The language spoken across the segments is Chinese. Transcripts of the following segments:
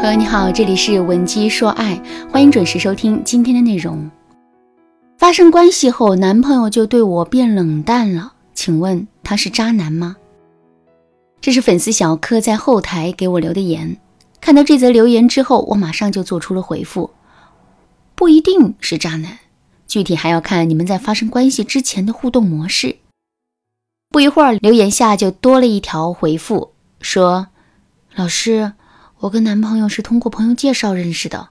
朋友你好，这里是文姬说爱，欢迎准时收听今天的内容。发生关系后，男朋友就对我变冷淡了，请问他是渣男吗？这是粉丝小柯在后台给我留的言。看到这则留言之后，我马上就做出了回复。不一定是渣男，具体还要看你们在发生关系之前的互动模式。不一会儿，留言下就多了一条回复，说：“老师。”我跟男朋友是通过朋友介绍认识的，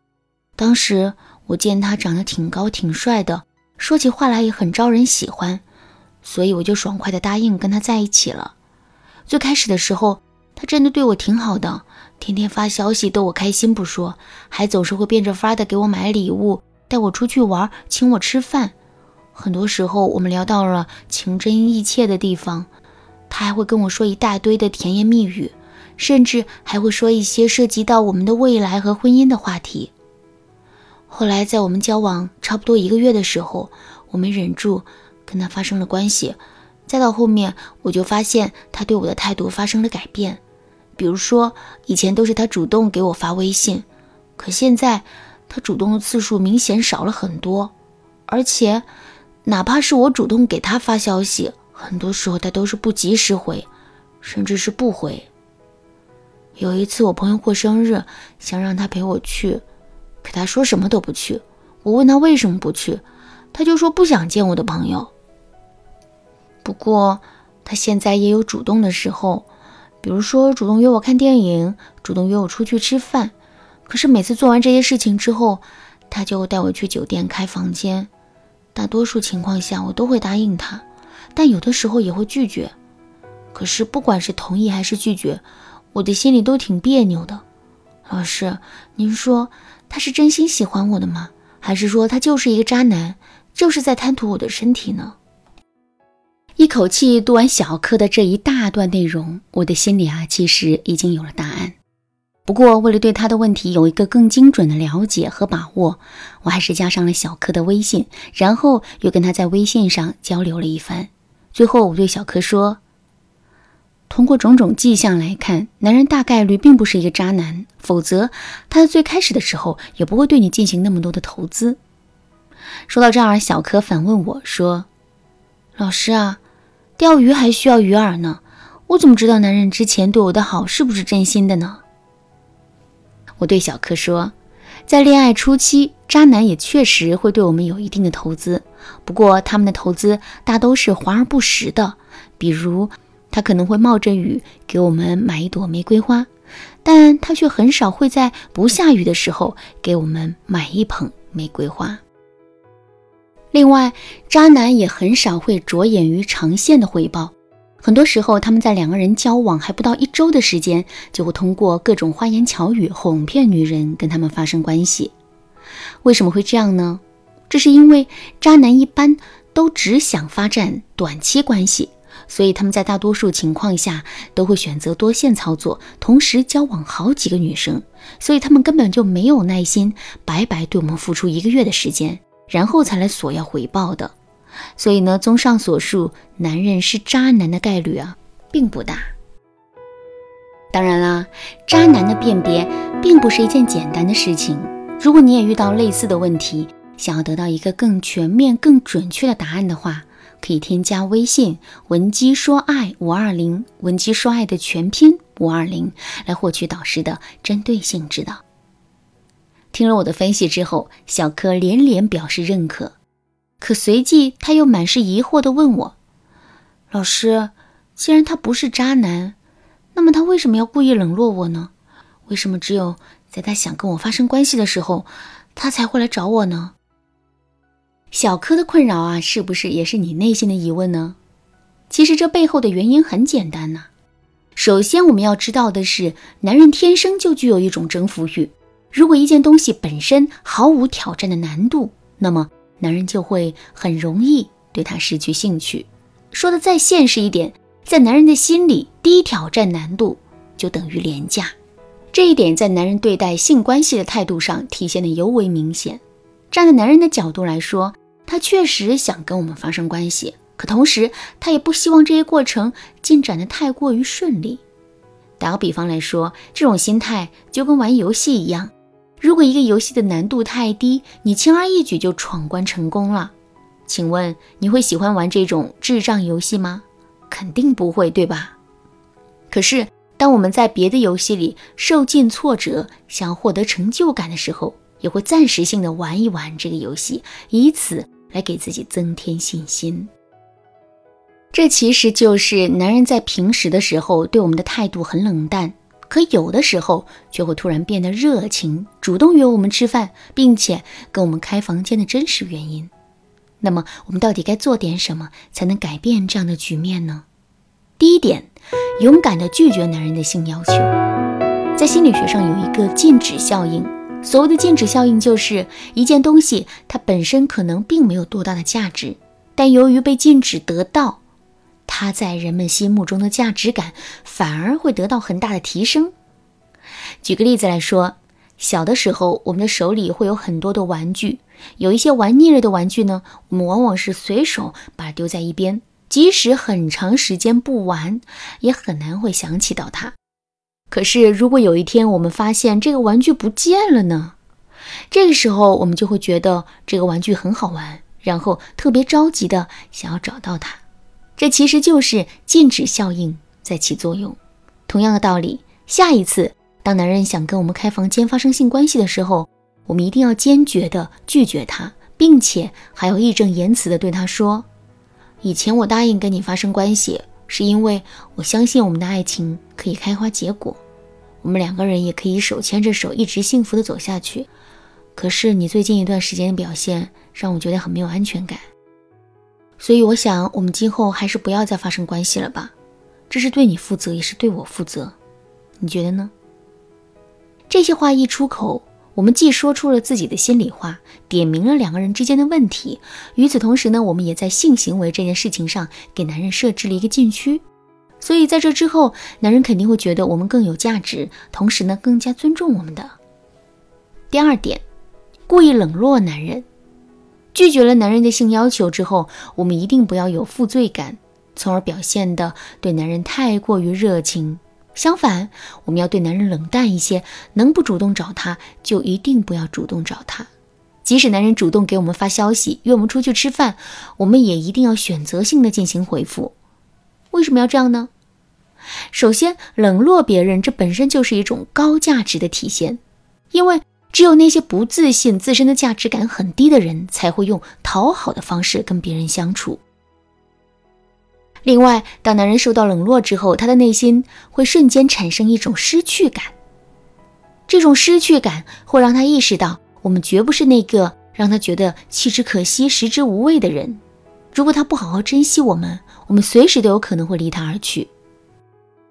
当时我见他长得挺高挺帅的，说起话来也很招人喜欢，所以我就爽快的答应跟他在一起了。最开始的时候，他真的对我挺好的，天天发消息逗我开心不说，还总是会变着法的给我买礼物，带我出去玩，请我吃饭。很多时候我们聊到了情真意切的地方，他还会跟我说一大堆的甜言蜜语。甚至还会说一些涉及到我们的未来和婚姻的话题。后来，在我们交往差不多一个月的时候，我没忍住跟他发生了关系。再到后面，我就发现他对我的态度发生了改变。比如说，以前都是他主动给我发微信，可现在他主动的次数明显少了很多。而且，哪怕是我主动给他发消息，很多时候他都是不及时回，甚至是不回。有一次，我朋友过生日，想让他陪我去，可他说什么都不去。我问他为什么不去，他就说不想见我的朋友。不过，他现在也有主动的时候，比如说主动约我看电影，主动约我出去吃饭。可是每次做完这些事情之后，他就带我去酒店开房间。大多数情况下，我都会答应他，但有的时候也会拒绝。可是不管是同意还是拒绝，我的心里都挺别扭的，老师，您说他是真心喜欢我的吗？还是说他就是一个渣男，就是在贪图我的身体呢？一口气读完小柯的这一大段内容，我的心里啊，其实已经有了答案。不过，为了对他的问题有一个更精准的了解和把握，我还是加上了小柯的微信，然后又跟他在微信上交流了一番。最后，我对小柯说。通过种种迹象来看，男人大概率并不是一个渣男，否则他在最开始的时候也不会对你进行那么多的投资。说到这儿，小柯反问我说：“老师啊，钓鱼还需要鱼饵呢，我怎么知道男人之前对我的好是不是真心的呢？”我对小柯说：“在恋爱初期，渣男也确实会对我们有一定的投资，不过他们的投资大都是华而不实的，比如……”他可能会冒着雨给我们买一朵玫瑰花，但他却很少会在不下雨的时候给我们买一捧玫瑰花。另外，渣男也很少会着眼于长线的回报，很多时候他们在两个人交往还不到一周的时间，就会通过各种花言巧语哄骗女人跟他们发生关系。为什么会这样呢？这是因为渣男一般都只想发展短期关系。所以他们在大多数情况下都会选择多线操作，同时交往好几个女生。所以他们根本就没有耐心白白对我们付出一个月的时间，然后才来索要回报的。所以呢，综上所述，男人是渣男的概率啊，并不大。当然啦，渣男的辨别并不是一件简单的事情。如果你也遇到类似的问题，想要得到一个更全面、更准确的答案的话，可以添加微信文姬说爱五二零，文姬说爱的全拼五二零，来获取导师的针对性指导。听了我的分析之后，小柯连连表示认可，可随即他又满是疑惑地问我：“老师，既然他不是渣男，那么他为什么要故意冷落我呢？为什么只有在他想跟我发生关系的时候，他才会来找我呢？”小柯的困扰啊，是不是也是你内心的疑问呢？其实这背后的原因很简单呐。首先我们要知道的是，男人天生就具有一种征服欲。如果一件东西本身毫无挑战的难度，那么男人就会很容易对他失去兴趣。说的再现实一点，在男人的心里，低挑战难度就等于廉价。这一点在男人对待性关系的态度上体现的尤为明显。站在男人的角度来说，他确实想跟我们发生关系，可同时他也不希望这些过程进展的太过于顺利。打个比方来说，这种心态就跟玩游戏一样。如果一个游戏的难度太低，你轻而易举就闯关成功了，请问你会喜欢玩这种智障游戏吗？肯定不会，对吧？可是当我们在别的游戏里受尽挫折，想要获得成就感的时候，也会暂时性的玩一玩这个游戏，以此来给自己增添信心。这其实就是男人在平时的时候对我们的态度很冷淡。可有的时候却会突然变得热情，主动约我们吃饭，并且跟我们开房间的真实原因。那么我们到底该做点什么才能改变这样的局面呢？第一点，勇敢地拒绝男人的性要求。在心理学上有一个禁止效应，所谓的禁止效应就是一件东西它本身可能并没有多大的价值，但由于被禁止得到。它在人们心目中的价值感反而会得到很大的提升。举个例子来说，小的时候，我们的手里会有很多的玩具，有一些玩腻了的玩具呢，我们往往是随手把它丢在一边，即使很长时间不玩，也很难会想起到它。可是，如果有一天我们发现这个玩具不见了呢？这个时候，我们就会觉得这个玩具很好玩，然后特别着急的想要找到它。这其实就是禁止效应在起作用。同样的道理，下一次当男人想跟我们开房间发生性关系的时候，我们一定要坚决的拒绝他，并且还要义正言辞的对他说：“以前我答应跟你发生关系，是因为我相信我们的爱情可以开花结果，我们两个人也可以手牵着手一直幸福的走下去。可是你最近一段时间的表现让我觉得很没有安全感。”所以我想，我们今后还是不要再发生关系了吧。这是对你负责，也是对我负责。你觉得呢？这些话一出口，我们既说出了自己的心里话，点明了两个人之间的问题。与此同时呢，我们也在性行为这件事情上给男人设置了一个禁区。所以在这之后，男人肯定会觉得我们更有价值，同时呢，更加尊重我们的。第二点，故意冷落男人。拒绝了男人的性要求之后，我们一定不要有负罪感，从而表现的对男人太过于热情。相反，我们要对男人冷淡一些，能不主动找他就一定不要主动找他。即使男人主动给我们发消息，约我们出去吃饭，我们也一定要选择性的进行回复。为什么要这样呢？首先，冷落别人这本身就是一种高价值的体现，因为。只有那些不自信、自身的价值感很低的人，才会用讨好的方式跟别人相处。另外，当男人受到冷落之后，他的内心会瞬间产生一种失去感。这种失去感会让他意识到，我们绝不是那个让他觉得弃之可惜、食之无味的人。如果他不好好珍惜我们，我们随时都有可能会离他而去。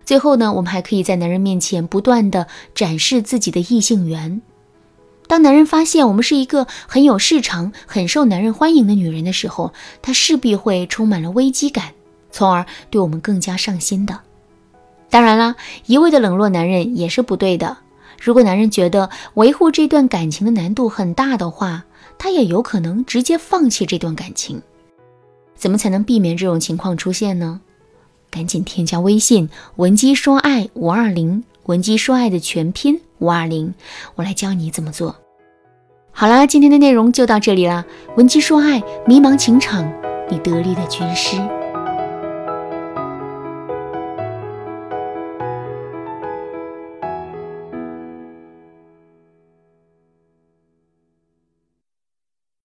最后呢，我们还可以在男人面前不断的展示自己的异性缘。当男人发现我们是一个很有市场、很受男人欢迎的女人的时候，他势必会充满了危机感，从而对我们更加上心的。当然啦，一味的冷落男人也是不对的。如果男人觉得维护这段感情的难度很大的话，他也有可能直接放弃这段感情。怎么才能避免这种情况出现呢？赶紧添加微信文姬说爱五二零，文姬说爱的全拼。五二零，我来教你怎么做。好啦，今天的内容就到这里啦。文姬说爱，迷茫情场，你得力的军师。